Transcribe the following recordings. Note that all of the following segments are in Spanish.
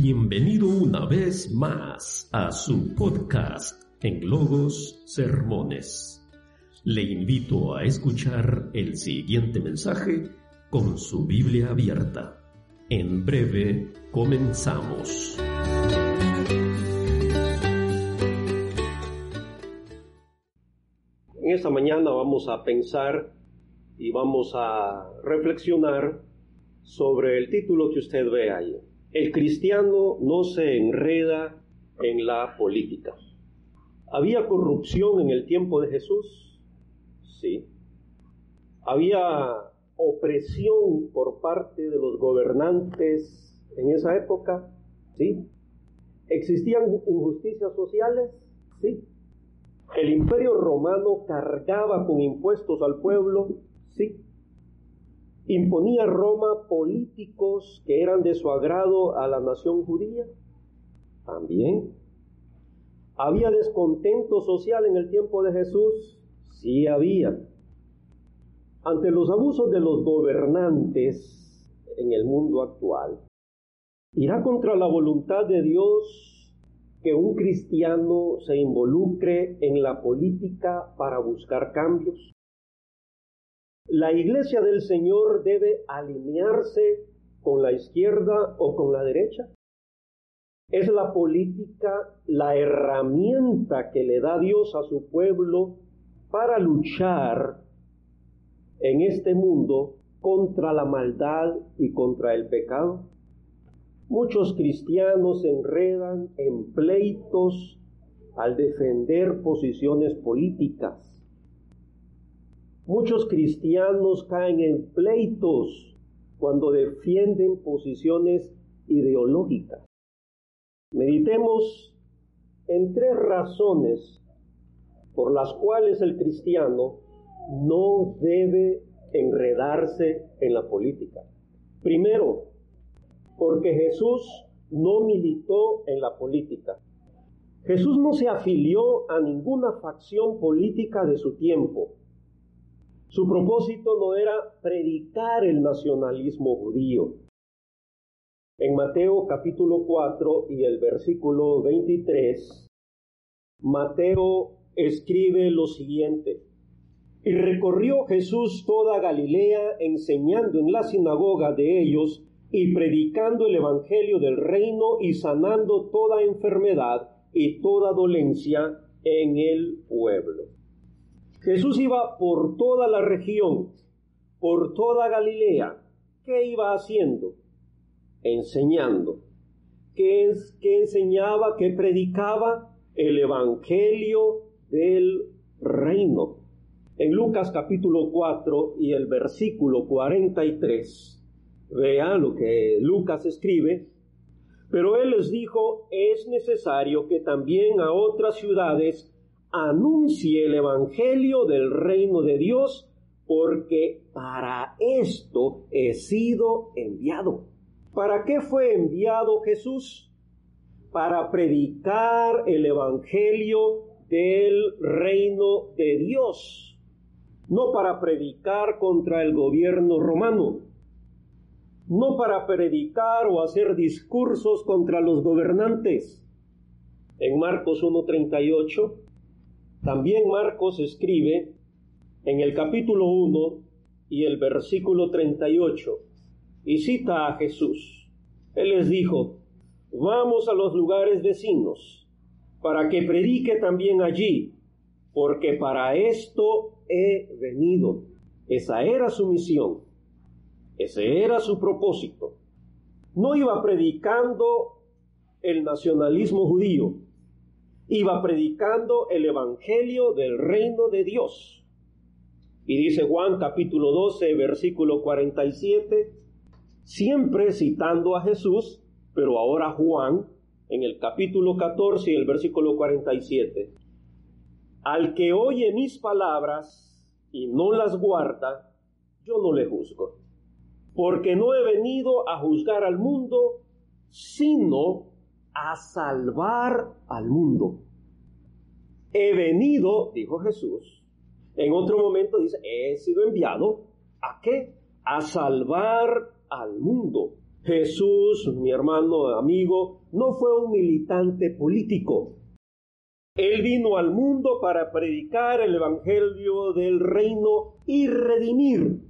Bienvenido una vez más a su podcast en Logos Sermones. Le invito a escuchar el siguiente mensaje con su Biblia abierta. En breve comenzamos. En esta mañana vamos a pensar y vamos a reflexionar sobre el título que usted ve ahí. El cristiano no se enreda en la política. ¿Había corrupción en el tiempo de Jesús? Sí. ¿Había opresión por parte de los gobernantes en esa época? Sí. ¿Existían injusticias sociales? Sí. ¿El imperio romano cargaba con impuestos al pueblo? Sí. ¿Imponía Roma políticos que eran de su agrado a la nación judía? También. ¿Había descontento social en el tiempo de Jesús? Sí había. Ante los abusos de los gobernantes en el mundo actual, ¿irá contra la voluntad de Dios que un cristiano se involucre en la política para buscar cambios? La iglesia del Señor debe alinearse con la izquierda o con la derecha. Es la política la herramienta que le da Dios a su pueblo para luchar en este mundo contra la maldad y contra el pecado. Muchos cristianos se enredan en pleitos al defender posiciones políticas Muchos cristianos caen en pleitos cuando defienden posiciones ideológicas. Meditemos en tres razones por las cuales el cristiano no debe enredarse en la política. Primero, porque Jesús no militó en la política. Jesús no se afilió a ninguna facción política de su tiempo. Su propósito no era predicar el nacionalismo judío. En Mateo capítulo 4 y el versículo 23, Mateo escribe lo siguiente. Y recorrió Jesús toda Galilea enseñando en la sinagoga de ellos y predicando el Evangelio del reino y sanando toda enfermedad y toda dolencia en el pueblo. Jesús iba por toda la región, por toda Galilea. ¿Qué iba haciendo? Enseñando. ¿Qué, es, qué enseñaba? ¿Qué predicaba? El Evangelio del reino. En Lucas capítulo 4 y el versículo 43, vea lo que Lucas escribe, pero él les dijo, es necesario que también a otras ciudades anuncie el Evangelio del reino de Dios, porque para esto he sido enviado. ¿Para qué fue enviado Jesús? Para predicar el Evangelio del reino de Dios, no para predicar contra el gobierno romano, no para predicar o hacer discursos contra los gobernantes. En Marcos 1.38 también Marcos escribe en el capítulo 1 y el versículo 38 y cita a Jesús. Él les dijo, vamos a los lugares vecinos para que predique también allí, porque para esto he venido. Esa era su misión, ese era su propósito. No iba predicando el nacionalismo judío, iba predicando el Evangelio del reino de Dios. Y dice Juan capítulo 12, versículo 47, siempre citando a Jesús, pero ahora Juan, en el capítulo 14 y el versículo 47, al que oye mis palabras y no las guarda, yo no le juzgo, porque no he venido a juzgar al mundo, sino a salvar al mundo. He venido, dijo Jesús. En otro momento dice, he sido enviado. ¿A qué? A salvar al mundo. Jesús, mi hermano, amigo, no fue un militante político. Él vino al mundo para predicar el Evangelio del reino y redimir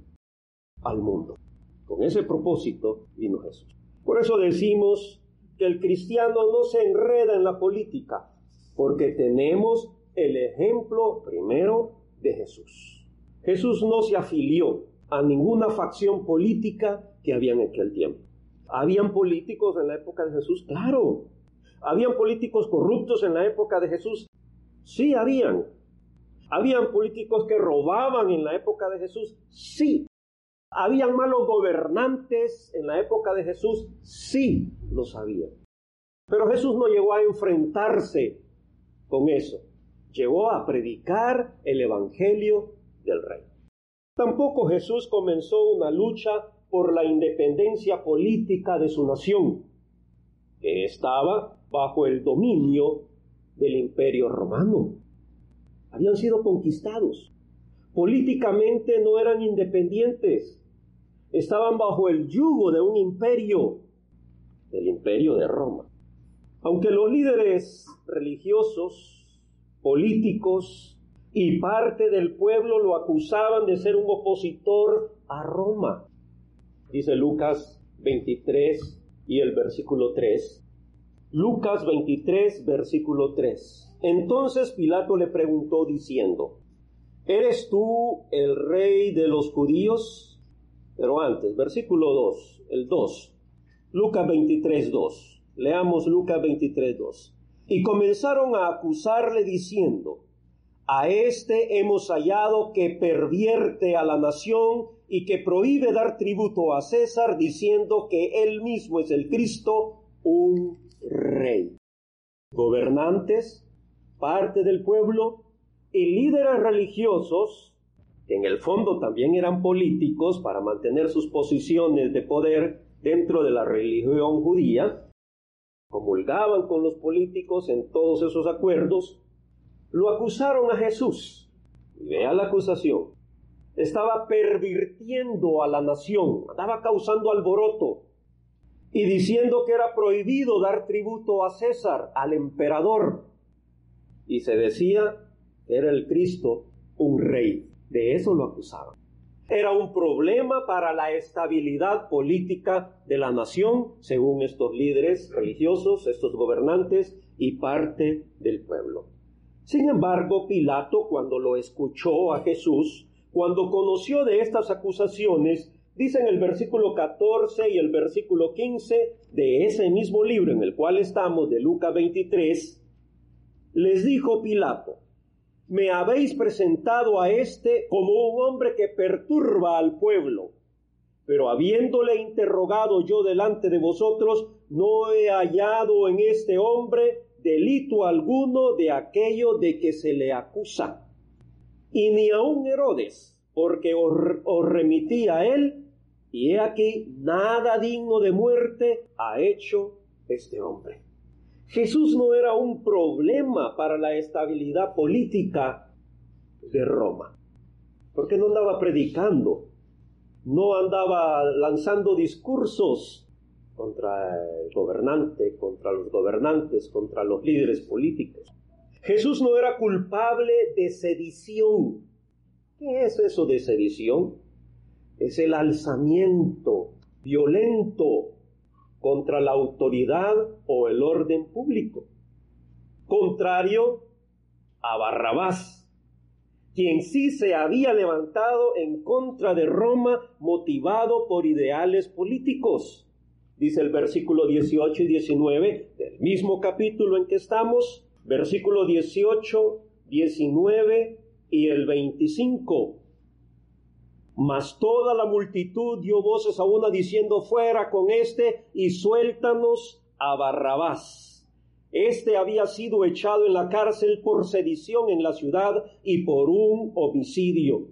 al mundo. Con ese propósito vino Jesús. Por eso decimos que el cristiano no se enreda en la política, porque tenemos el ejemplo primero de Jesús. Jesús no se afilió a ninguna facción política que había en aquel tiempo. ¿Habían políticos en la época de Jesús? Claro. ¿Habían políticos corruptos en la época de Jesús? Sí, habían. ¿Habían políticos que robaban en la época de Jesús? Sí. ¿Habían malos gobernantes en la época de Jesús? Sí, lo sabían. Pero Jesús no llegó a enfrentarse con eso. Llegó a predicar el Evangelio del Rey. Tampoco Jesús comenzó una lucha por la independencia política de su nación, que estaba bajo el dominio del imperio romano. Habían sido conquistados. Políticamente no eran independientes. Estaban bajo el yugo de un imperio, del imperio de Roma. Aunque los líderes religiosos, políticos y parte del pueblo lo acusaban de ser un opositor a Roma, dice Lucas 23 y el versículo 3. Lucas 23, versículo 3. Entonces Pilato le preguntó diciendo, ¿eres tú el rey de los judíos? Pero antes, versículo 2, el 2. Lucas 23, 2. Leamos Lucas 23, 2. Y comenzaron a acusarle diciendo, a este hemos hallado que pervierte a la nación y que prohíbe dar tributo a César diciendo que él mismo es el Cristo, un rey. Gobernantes, parte del pueblo y líderes religiosos, que en el fondo también eran políticos para mantener sus posiciones de poder dentro de la religión judía, comulgaban con los políticos en todos esos acuerdos, lo acusaron a Jesús. Y vea la acusación. Estaba pervirtiendo a la nación, estaba causando alboroto, y diciendo que era prohibido dar tributo a César, al emperador. Y se decía que era el Cristo un rey. De eso lo acusaban. Era un problema para la estabilidad política de la nación, según estos líderes religiosos, estos gobernantes y parte del pueblo. Sin embargo, Pilato, cuando lo escuchó a Jesús, cuando conoció de estas acusaciones, Dice en el versículo 14 y el versículo 15 de ese mismo libro en el cual estamos, de Lucas 23, les dijo Pilato, me habéis presentado a este como un hombre que perturba al pueblo, pero habiéndole interrogado yo delante de vosotros, no he hallado en este hombre delito alguno de aquello de que se le acusa. Y ni aun Herodes, porque os, os remití a él y he aquí, nada digno de muerte ha hecho este hombre. Jesús no era un problema para la estabilidad política de Roma, porque no andaba predicando, no andaba lanzando discursos contra el gobernante, contra los gobernantes, contra los líderes políticos. Jesús no era culpable de sedición. ¿Qué es eso de sedición? es el alzamiento violento contra la autoridad o el orden público, contrario a Barrabás, quien sí se había levantado en contra de Roma motivado por ideales políticos. Dice el versículo 18 y 19 del mismo capítulo en que estamos, versículo 18, 19 y el 25. Mas toda la multitud dio voces a una diciendo, fuera con este y suéltanos a Barrabás. Este había sido echado en la cárcel por sedición en la ciudad y por un homicidio.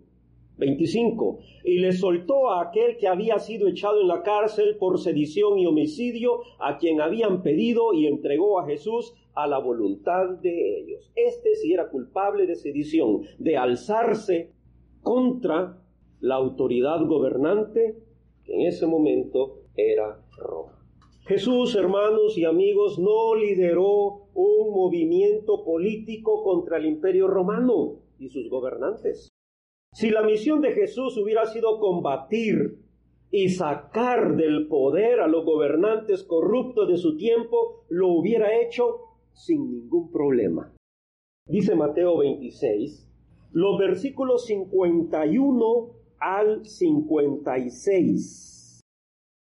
25. Y le soltó a aquel que había sido echado en la cárcel por sedición y homicidio, a quien habían pedido y entregó a Jesús a la voluntad de ellos. Este sí era culpable de sedición, de alzarse contra la autoridad gobernante que en ese momento era Roma. Jesús, hermanos y amigos, no lideró un movimiento político contra el imperio romano y sus gobernantes. Si la misión de Jesús hubiera sido combatir y sacar del poder a los gobernantes corruptos de su tiempo, lo hubiera hecho sin ningún problema. Dice Mateo 26, los versículos 51 al 56.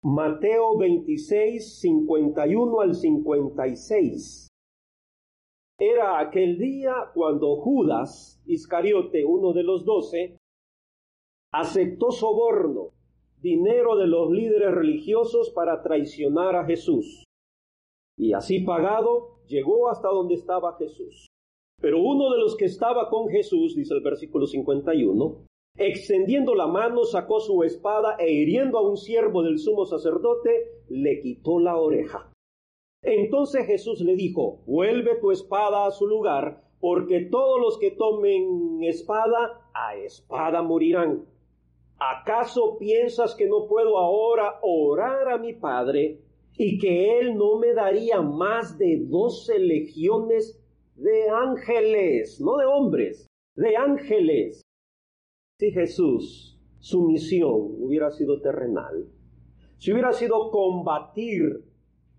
Mateo 26, 51 al 56. Era aquel día cuando Judas Iscariote, uno de los doce, aceptó soborno, dinero de los líderes religiosos para traicionar a Jesús. Y así pagado, llegó hasta donde estaba Jesús. Pero uno de los que estaba con Jesús, dice el versículo 51, extendiendo la mano, sacó su espada e hiriendo a un siervo del sumo sacerdote, le quitó la oreja. Entonces Jesús le dijo, vuelve tu espada a su lugar, porque todos los que tomen espada, a espada morirán. ¿Acaso piensas que no puedo ahora orar a mi Padre y que Él no me daría más de doce legiones de ángeles, no de hombres, de ángeles? Si Jesús, su misión hubiera sido terrenal, si hubiera sido combatir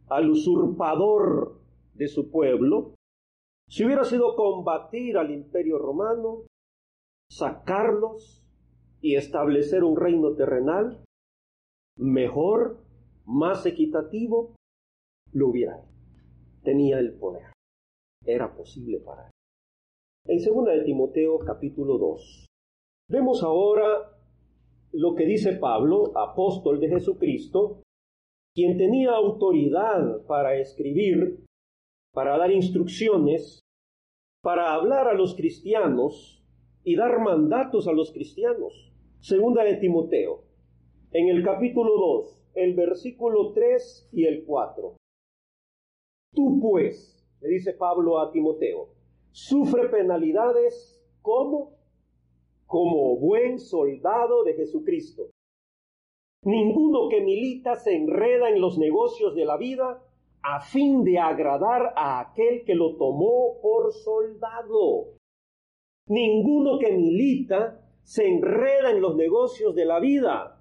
al usurpador de su pueblo, si hubiera sido combatir al imperio romano, sacarlos y establecer un reino terrenal, mejor, más equitativo, lo hubiera. Tenía el poder. Era posible para él. En 2 de Timoteo capítulo 2, Vemos ahora lo que dice Pablo, apóstol de Jesucristo, quien tenía autoridad para escribir, para dar instrucciones, para hablar a los cristianos y dar mandatos a los cristianos. Segunda de Timoteo, en el capítulo 2, el versículo 3 y el 4. Tú pues, le dice Pablo a Timoteo, sufre penalidades como como buen soldado de Jesucristo. Ninguno que milita se enreda en los negocios de la vida a fin de agradar a aquel que lo tomó por soldado. Ninguno que milita se enreda en los negocios de la vida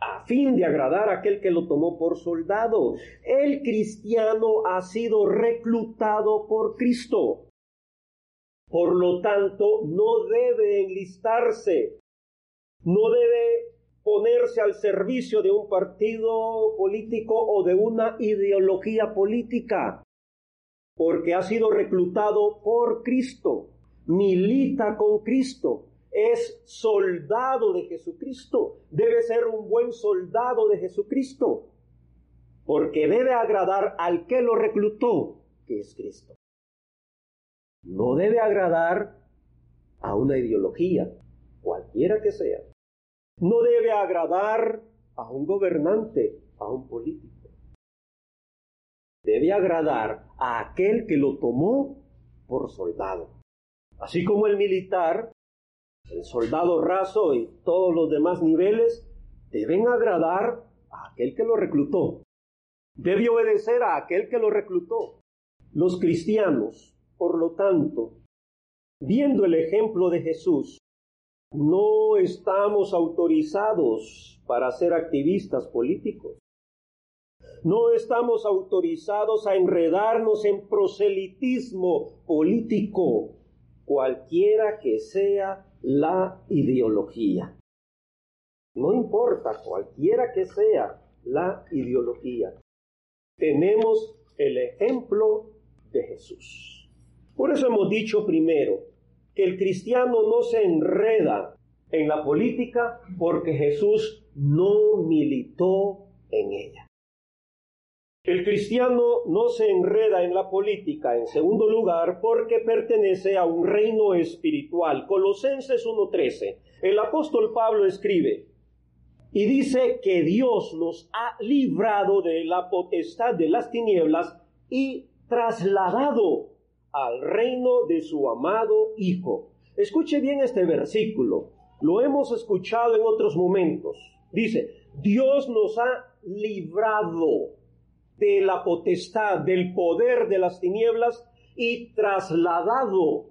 a fin de agradar a aquel que lo tomó por soldado. El cristiano ha sido reclutado por Cristo. Por lo tanto, no debe enlistarse, no debe ponerse al servicio de un partido político o de una ideología política, porque ha sido reclutado por Cristo, milita con Cristo, es soldado de Jesucristo, debe ser un buen soldado de Jesucristo, porque debe agradar al que lo reclutó, que es Cristo no debe agradar a una ideología, cualquiera que sea. No debe agradar a un gobernante, a un político. Debe agradar a aquel que lo tomó por soldado. Así como el militar, el soldado raso y todos los demás niveles deben agradar a aquel que lo reclutó. Debe obedecer a aquel que lo reclutó. Los cristianos por lo tanto, viendo el ejemplo de Jesús, no estamos autorizados para ser activistas políticos. No estamos autorizados a enredarnos en proselitismo político, cualquiera que sea la ideología. No importa cualquiera que sea la ideología. Tenemos el ejemplo de Jesús. Por eso hemos dicho primero que el cristiano no se enreda en la política porque Jesús no militó en ella. El cristiano no se enreda en la política, en segundo lugar, porque pertenece a un reino espiritual. Colosenses 1.13. El apóstol Pablo escribe y dice que Dios nos ha librado de la potestad de las tinieblas y trasladado al reino de su amado Hijo. Escuche bien este versículo. Lo hemos escuchado en otros momentos. Dice, Dios nos ha librado de la potestad, del poder de las tinieblas y trasladado.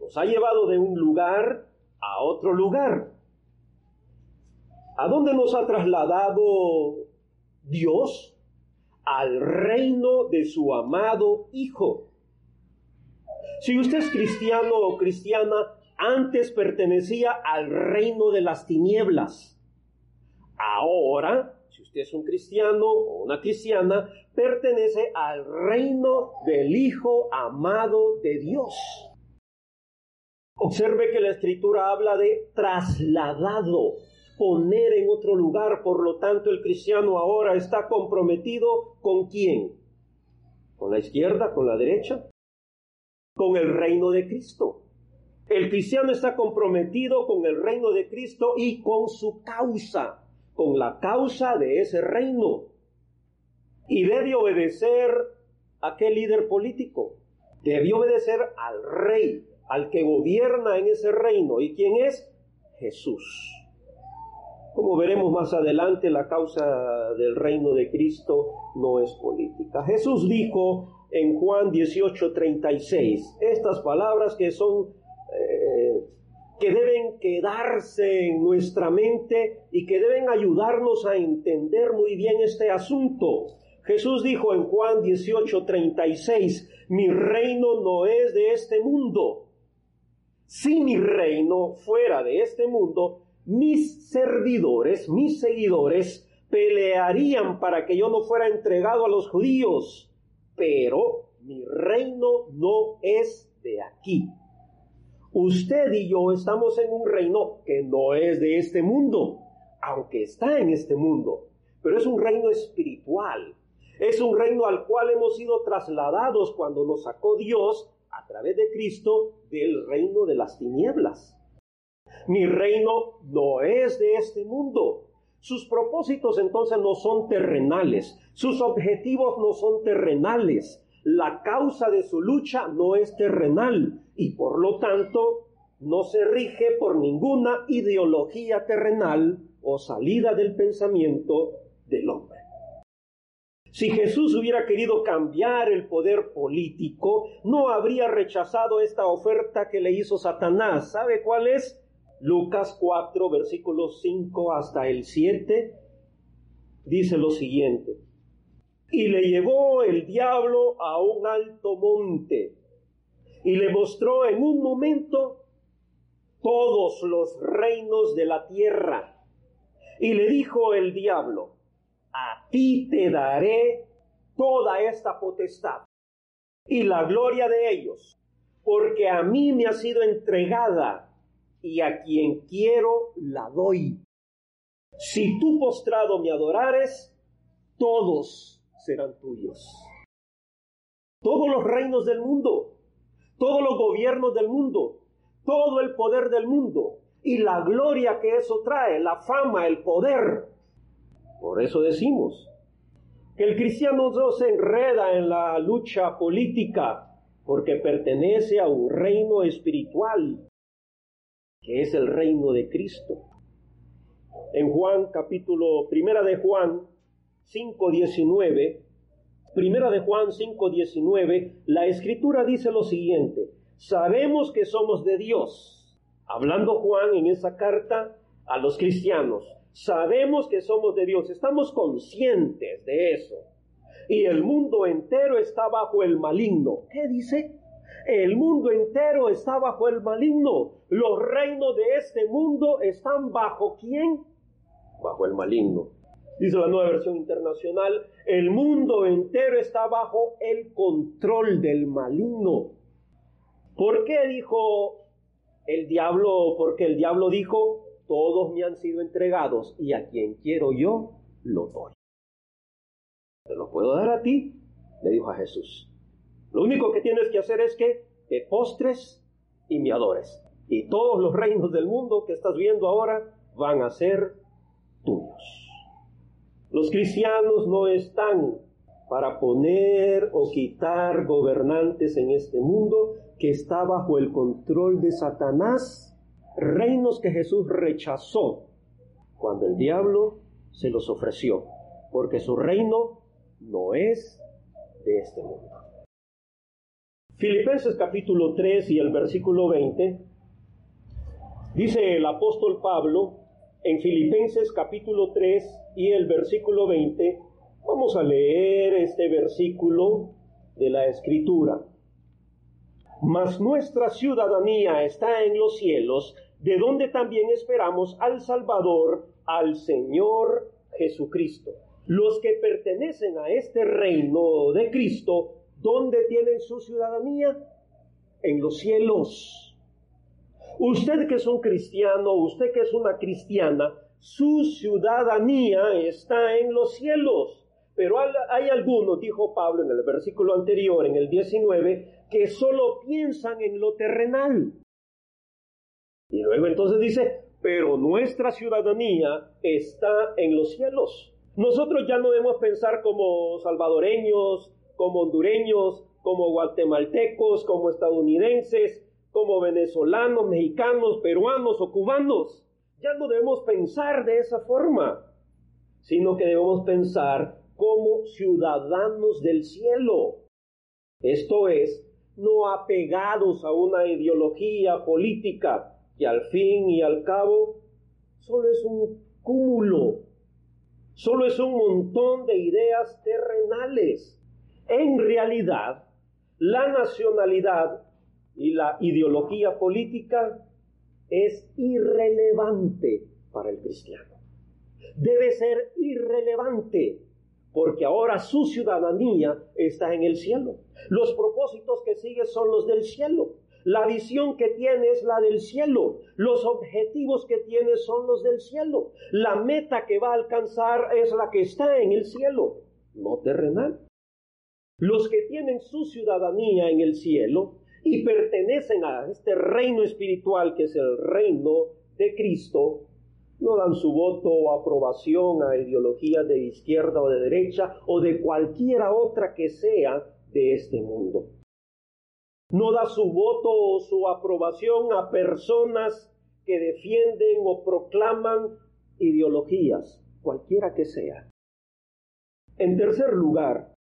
Nos ha llevado de un lugar a otro lugar. ¿A dónde nos ha trasladado Dios? Al reino de su amado Hijo. Si usted es cristiano o cristiana, antes pertenecía al reino de las tinieblas. Ahora, si usted es un cristiano o una cristiana, pertenece al reino del Hijo amado de Dios. Observe que la escritura habla de trasladado, poner en otro lugar, por lo tanto el cristiano ahora está comprometido con quién? ¿Con la izquierda? ¿Con la derecha? Con el reino de Cristo. El cristiano está comprometido con el reino de Cristo y con su causa, con la causa de ese reino. Y debe obedecer a qué líder político. Debe obedecer al rey, al que gobierna en ese reino. ¿Y quién es? Jesús. Como veremos más adelante, la causa del reino de Cristo no es política. Jesús dijo en Juan 18:36 estas palabras que son eh, que deben quedarse en nuestra mente y que deben ayudarnos a entender muy bien este asunto. Jesús dijo en Juan 18:36, mi reino no es de este mundo. Si mi reino fuera de este mundo, mis servidores, mis seguidores, pelearían para que yo no fuera entregado a los judíos. Pero mi reino no es de aquí. Usted y yo estamos en un reino que no es de este mundo, aunque está en este mundo, pero es un reino espiritual. Es un reino al cual hemos sido trasladados cuando nos sacó Dios a través de Cristo del reino de las tinieblas. Mi reino no es de este mundo. Sus propósitos entonces no son terrenales, sus objetivos no son terrenales, la causa de su lucha no es terrenal y por lo tanto no se rige por ninguna ideología terrenal o salida del pensamiento del hombre. Si Jesús hubiera querido cambiar el poder político, no habría rechazado esta oferta que le hizo Satanás. ¿Sabe cuál es? Lucas 4, versículos 5 hasta el 7, dice lo siguiente. Y le llevó el diablo a un alto monte y le mostró en un momento todos los reinos de la tierra. Y le dijo el diablo, a ti te daré toda esta potestad y la gloria de ellos, porque a mí me ha sido entregada y a quien quiero la doy. Si tú postrado me adorares, todos serán tuyos. Todos los reinos del mundo, todos los gobiernos del mundo, todo el poder del mundo y la gloria que eso trae, la fama, el poder. Por eso decimos que el cristiano no se enreda en la lucha política porque pertenece a un reino espiritual, que es el reino de Cristo. En Juan capítulo primera de Juan 5.19, primera de Juan 5.19, la escritura dice lo siguiente, sabemos que somos de Dios, hablando Juan en esa carta a los cristianos, sabemos que somos de Dios, estamos conscientes de eso. Y el mundo entero está bajo el maligno. ¿Qué dice? El mundo entero está bajo el maligno. Los reinos de este mundo están bajo quién? Bajo el maligno dice la nueva versión internacional, el mundo entero está bajo el control del maligno. ¿Por qué dijo el diablo? Porque el diablo dijo, todos me han sido entregados y a quien quiero yo, lo doy. Te lo puedo dar a ti, le dijo a Jesús. Lo único que tienes que hacer es que te postres y me adores. Y todos los reinos del mundo que estás viendo ahora van a ser tuyos. Los cristianos no están para poner o quitar gobernantes en este mundo que está bajo el control de Satanás, reinos que Jesús rechazó cuando el diablo se los ofreció, porque su reino no es de este mundo. Filipenses capítulo 3 y el versículo 20, dice el apóstol Pablo en Filipenses capítulo 3 y el versículo 20, vamos a leer este versículo de la escritura. Mas nuestra ciudadanía está en los cielos, de donde también esperamos al Salvador, al Señor Jesucristo. Los que pertenecen a este reino de Cristo, ¿dónde tienen su ciudadanía? En los cielos. Usted que es un cristiano, usted que es una cristiana, su ciudadanía está en los cielos. Pero hay algunos, dijo Pablo en el versículo anterior, en el 19, que solo piensan en lo terrenal. Y luego entonces dice, pero nuestra ciudadanía está en los cielos. Nosotros ya no debemos pensar como salvadoreños, como hondureños, como guatemaltecos, como estadounidenses, como venezolanos, mexicanos, peruanos o cubanos. Ya no debemos pensar de esa forma, sino que debemos pensar como ciudadanos del cielo. Esto es, no apegados a una ideología política que al fin y al cabo solo es un cúmulo, solo es un montón de ideas terrenales. En realidad, la nacionalidad y la ideología política es irrelevante para el cristiano. Debe ser irrelevante porque ahora su ciudadanía está en el cielo. Los propósitos que sigue son los del cielo. La visión que tiene es la del cielo. Los objetivos que tiene son los del cielo. La meta que va a alcanzar es la que está en el cielo, no terrenal. Los que tienen su ciudadanía en el cielo y pertenecen a este reino espiritual que es el reino de Cristo, no dan su voto o aprobación a ideologías de izquierda o de derecha o de cualquiera otra que sea de este mundo no da su voto o su aprobación a personas que defienden o proclaman ideologías, cualquiera que sea. En tercer lugar,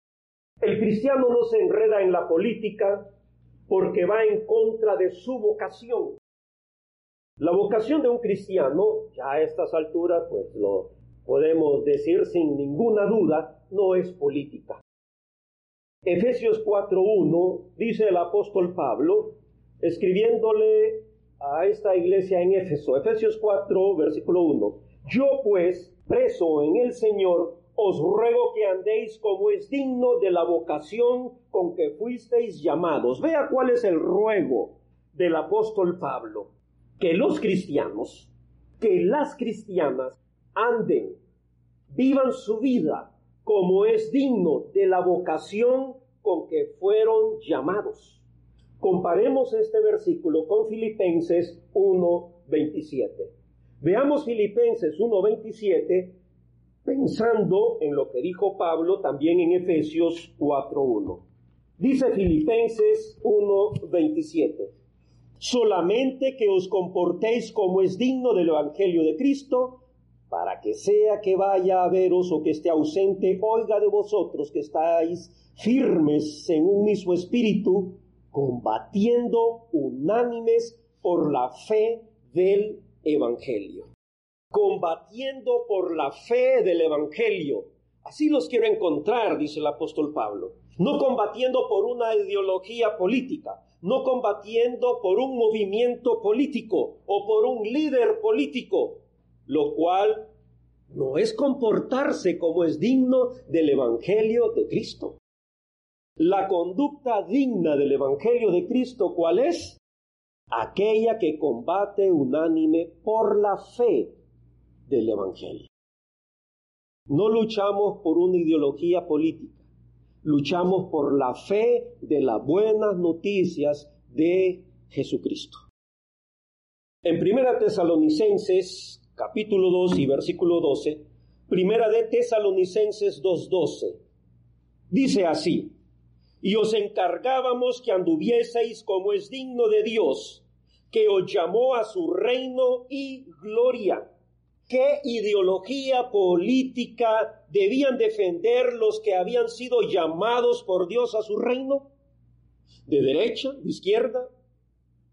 el cristiano no se enreda en la política porque va en contra de su vocación. La vocación de un cristiano, ya a estas alturas, pues lo podemos decir sin ninguna duda, no es política. Efesios 4.1 dice el apóstol Pablo, escribiéndole a esta iglesia en Éfeso, Efesios 4, versículo 1, yo pues, preso en el Señor, os ruego que andéis como es digno de la vocación con que fuisteis llamados. Vea cuál es el ruego del apóstol Pablo, que los cristianos, que las cristianas anden, vivan su vida como es digno de la vocación con que fueron llamados. Comparemos este versículo con Filipenses 1.27. Veamos Filipenses 1.27 pensando en lo que dijo Pablo también en Efesios 4.1. Dice Filipenses 1.27, solamente que os comportéis como es digno del Evangelio de Cristo, para que sea que vaya a veros o que esté ausente, oiga de vosotros que estáis firmes en un mismo espíritu, combatiendo unánimes por la fe del Evangelio. Combatiendo por la fe del Evangelio. Así los quiero encontrar, dice el apóstol Pablo. No combatiendo por una ideología política, no combatiendo por un movimiento político o por un líder político, lo cual no es comportarse como es digno del Evangelio de Cristo. La conducta digna del Evangelio de Cristo, ¿cuál es? Aquella que combate unánime por la fe del Evangelio. No luchamos por una ideología política, luchamos por la fe de las buenas noticias de Jesucristo. En Primera Tesalonicenses capítulo 2 y versículo 12, Primera de Tesalonicenses 2:12, dice así, y os encargábamos que anduvieseis como es digno de Dios, que os llamó a su reino y gloria, ¿Qué ideología política debían defender los que habían sido llamados por Dios a su reino? ¿De derecha, de izquierda?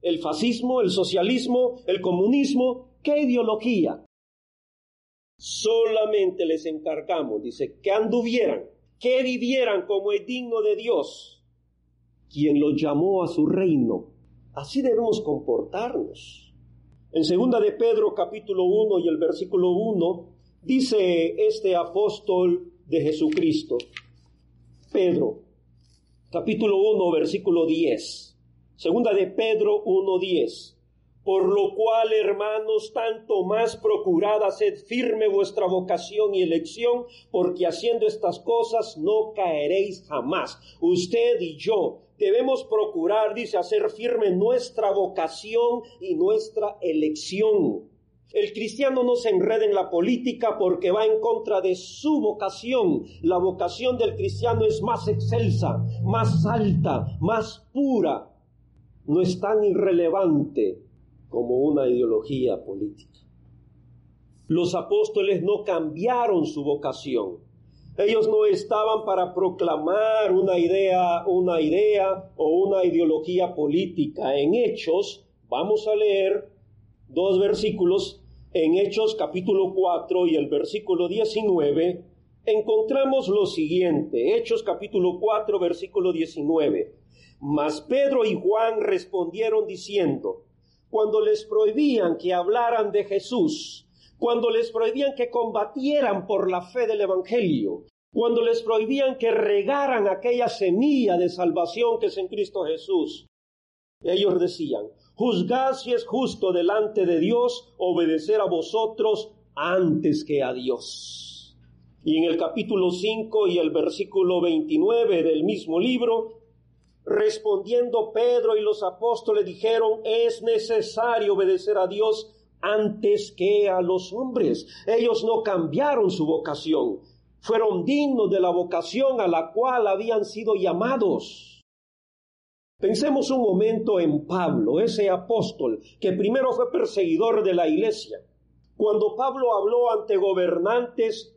¿El fascismo, el socialismo, el comunismo? ¿Qué ideología? Solamente les encargamos, dice, que anduvieran, que vivieran como es digno de Dios, quien los llamó a su reino. Así debemos comportarnos. En segunda de Pedro capítulo 1 y el versículo 1 dice este apóstol de Jesucristo, Pedro, capítulo 1 versículo 10. Segunda de Pedro 1:10. Por lo cual, hermanos, tanto más procurad hacer firme vuestra vocación y elección, porque haciendo estas cosas no caeréis jamás. Usted y yo debemos procurar, dice, hacer firme nuestra vocación y nuestra elección. El cristiano no se enreda en la política porque va en contra de su vocación. La vocación del cristiano es más excelsa, más alta, más pura. No es tan irrelevante como una ideología política. Los apóstoles no cambiaron su vocación. Ellos no estaban para proclamar una idea, una idea o una ideología política. En Hechos, vamos a leer dos versículos. En Hechos capítulo 4 y el versículo 19, encontramos lo siguiente. Hechos capítulo 4, versículo 19. Mas Pedro y Juan respondieron diciendo, cuando les prohibían que hablaran de Jesús, cuando les prohibían que combatieran por la fe del Evangelio, cuando les prohibían que regaran aquella semilla de salvación que es en Cristo Jesús. Ellos decían, juzgad si es justo delante de Dios obedecer a vosotros antes que a Dios. Y en el capítulo 5 y el versículo 29 del mismo libro, Respondiendo Pedro y los apóstoles dijeron, es necesario obedecer a Dios antes que a los hombres. Ellos no cambiaron su vocación, fueron dignos de la vocación a la cual habían sido llamados. Pensemos un momento en Pablo, ese apóstol que primero fue perseguidor de la iglesia. Cuando Pablo habló ante gobernantes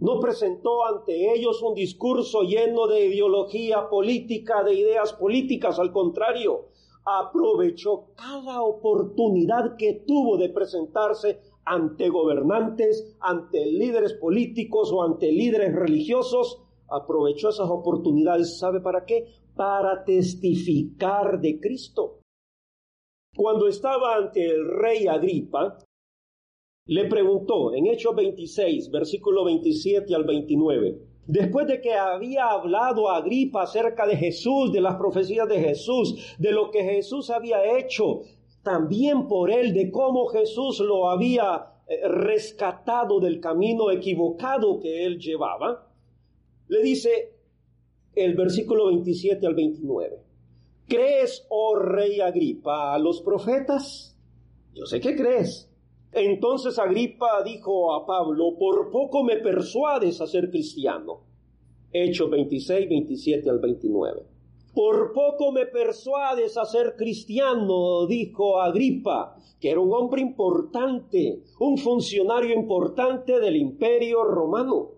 no presentó ante ellos un discurso lleno de ideología política, de ideas políticas, al contrario, aprovechó cada oportunidad que tuvo de presentarse ante gobernantes, ante líderes políticos o ante líderes religiosos, aprovechó esas oportunidades, ¿sabe para qué? Para testificar de Cristo. Cuando estaba ante el rey Agripa, le preguntó en Hechos 26, versículo 27 al 29, después de que había hablado a Agripa acerca de Jesús, de las profecías de Jesús, de lo que Jesús había hecho, también por él, de cómo Jesús lo había eh, rescatado del camino equivocado que él llevaba, le dice el versículo 27 al 29, ¿crees, oh rey Agripa, a los profetas? Yo sé que crees. Entonces Agripa dijo a Pablo, por poco me persuades a ser cristiano. Hechos 26, 27 al 29. Por poco me persuades a ser cristiano, dijo Agripa, que era un hombre importante, un funcionario importante del imperio romano.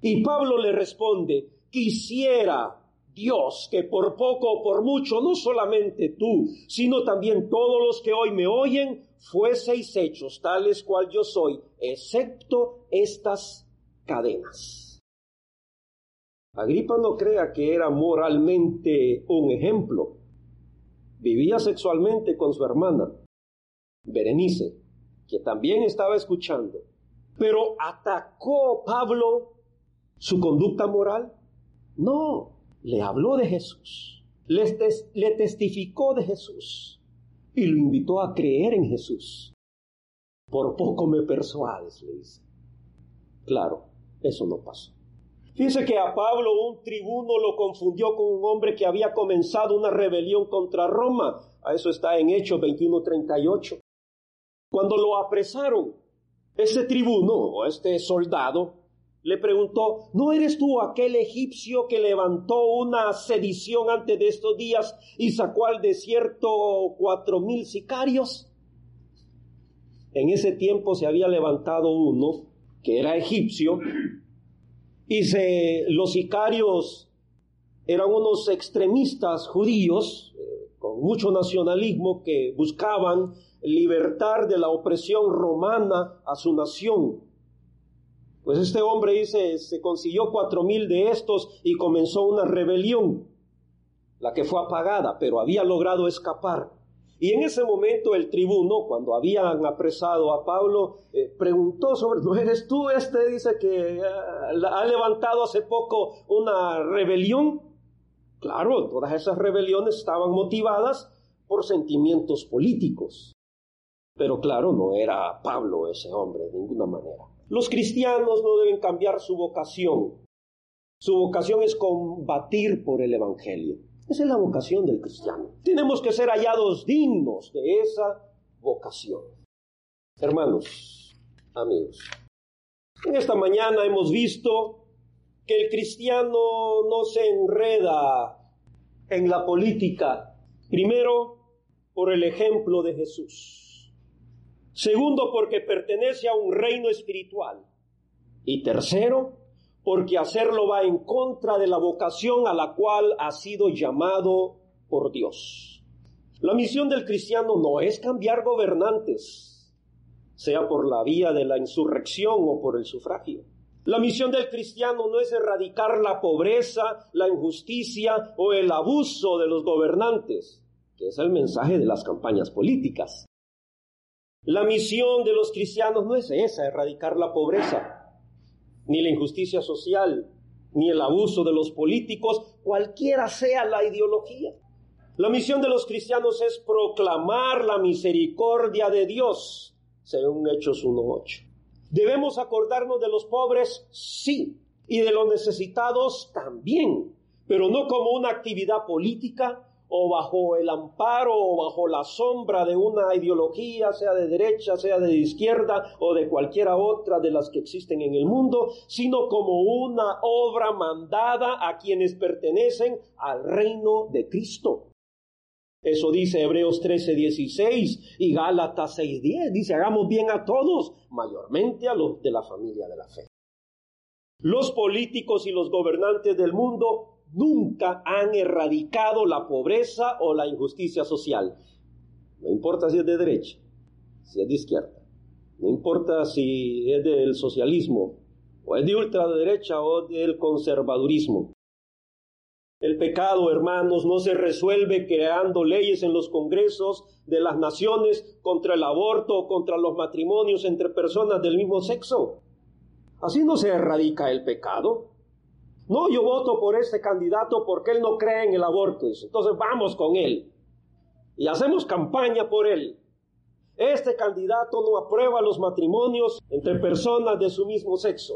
Y Pablo le responde, quisiera Dios que por poco o por mucho, no solamente tú, sino también todos los que hoy me oyen, fueseis hechos tales cual yo soy, excepto estas cadenas. Agripa no crea que era moralmente un ejemplo. Vivía sexualmente con su hermana, Berenice, que también estaba escuchando. Pero ¿atacó Pablo su conducta moral? No, le habló de Jesús, le, le testificó de Jesús y lo invitó a creer en Jesús. Por poco me persuades, le dice. Claro, eso no pasó. Fíjese que a Pablo un tribuno lo confundió con un hombre que había comenzado una rebelión contra Roma. A eso está en Hechos 21:38. Cuando lo apresaron, ese tribuno o este soldado le preguntó, ¿no eres tú aquel egipcio que levantó una sedición antes de estos días y sacó al desierto cuatro mil sicarios? En ese tiempo se había levantado uno que era egipcio y se, los sicarios eran unos extremistas judíos eh, con mucho nacionalismo que buscaban libertar de la opresión romana a su nación. Pues este hombre dice, se consiguió cuatro mil de estos y comenzó una rebelión, la que fue apagada, pero había logrado escapar. Y en ese momento el tribuno, cuando habían apresado a Pablo, eh, preguntó sobre, ¿no eres tú este? Dice que eh, ha levantado hace poco una rebelión. Claro, todas esas rebeliones estaban motivadas por sentimientos políticos. Pero claro, no era Pablo ese hombre de ninguna manera. Los cristianos no deben cambiar su vocación. Su vocación es combatir por el Evangelio. Esa es la vocación del cristiano. Tenemos que ser hallados dignos de esa vocación. Hermanos, amigos, en esta mañana hemos visto que el cristiano no se enreda en la política, primero por el ejemplo de Jesús, segundo porque pertenece a un reino espiritual y tercero porque hacerlo va en contra de la vocación a la cual ha sido llamado por Dios. La misión del cristiano no es cambiar gobernantes, sea por la vía de la insurrección o por el sufragio. La misión del cristiano no es erradicar la pobreza, la injusticia o el abuso de los gobernantes, que es el mensaje de las campañas políticas. La misión de los cristianos no es esa, erradicar la pobreza ni la injusticia social, ni el abuso de los políticos, cualquiera sea la ideología. La misión de los cristianos es proclamar la misericordia de Dios, según Hechos 1.8. Debemos acordarnos de los pobres, sí, y de los necesitados también, pero no como una actividad política o bajo el amparo o bajo la sombra de una ideología, sea de derecha, sea de izquierda o de cualquiera otra de las que existen en el mundo, sino como una obra mandada a quienes pertenecen al reino de Cristo. Eso dice Hebreos 13, 16 y Gálatas 6, 10. Dice, hagamos bien a todos, mayormente a los de la familia de la fe. Los políticos y los gobernantes del mundo nunca han erradicado la pobreza o la injusticia social. No importa si es de derecha, si es de izquierda, no importa si es del socialismo, o es de ultraderecha o del conservadurismo. El pecado, hermanos, no se resuelve creando leyes en los congresos de las naciones contra el aborto o contra los matrimonios entre personas del mismo sexo. Así no se erradica el pecado. No, yo voto por este candidato porque él no cree en el aborto. Entonces vamos con él. Y hacemos campaña por él. Este candidato no aprueba los matrimonios entre personas de su mismo sexo.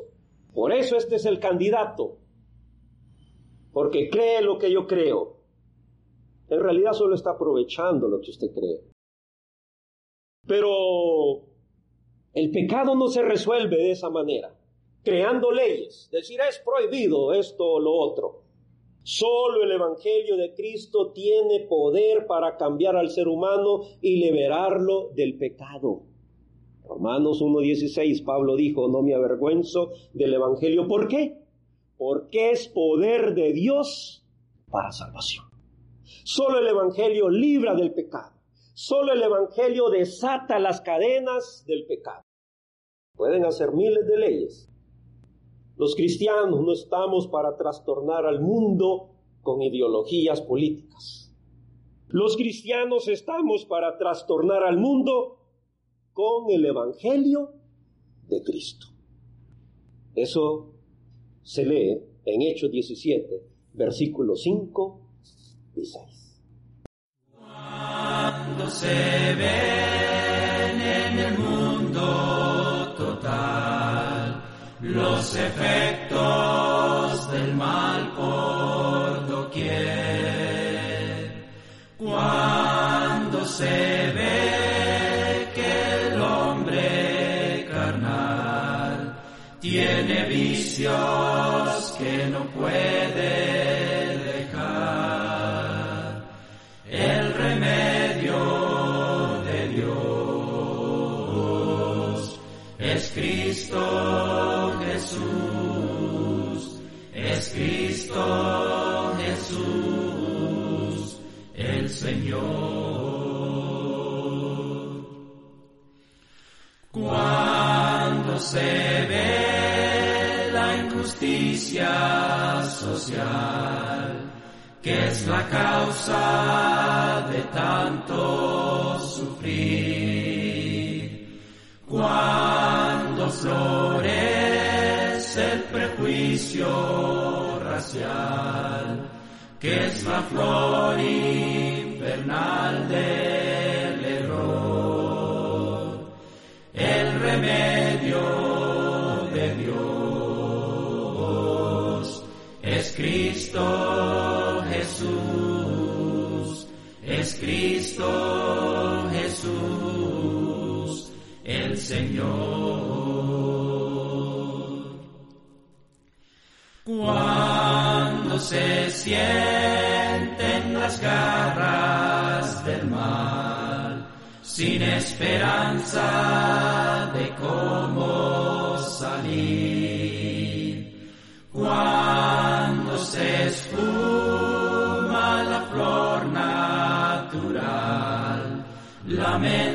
Por eso este es el candidato. Porque cree lo que yo creo. En realidad solo está aprovechando lo que usted cree. Pero el pecado no se resuelve de esa manera creando leyes, decir es prohibido esto o lo otro. Solo el Evangelio de Cristo tiene poder para cambiar al ser humano y liberarlo del pecado. Romanos 1.16, Pablo dijo, no me avergüenzo del Evangelio. ¿Por qué? Porque es poder de Dios para salvación. Solo el Evangelio libra del pecado. Solo el Evangelio desata las cadenas del pecado. Pueden hacer miles de leyes, los cristianos no estamos para trastornar al mundo con ideologías políticas. Los cristianos estamos para trastornar al mundo con el Evangelio de Cristo. Eso se lee en Hechos 17, versículos 5 y 6. Cuando se ven en el los efectos del mal por doquier. Cuando se ve que el hombre carnal tiene vicios que no puede que es la causa de tanto sufrir, cuando florece el prejuicio racial, que es la flor infernal del Cristo Jesús, es Cristo Jesús, el Señor. Cuando se sienten las garras del mal, sin esperanza de cómo salir, cuando la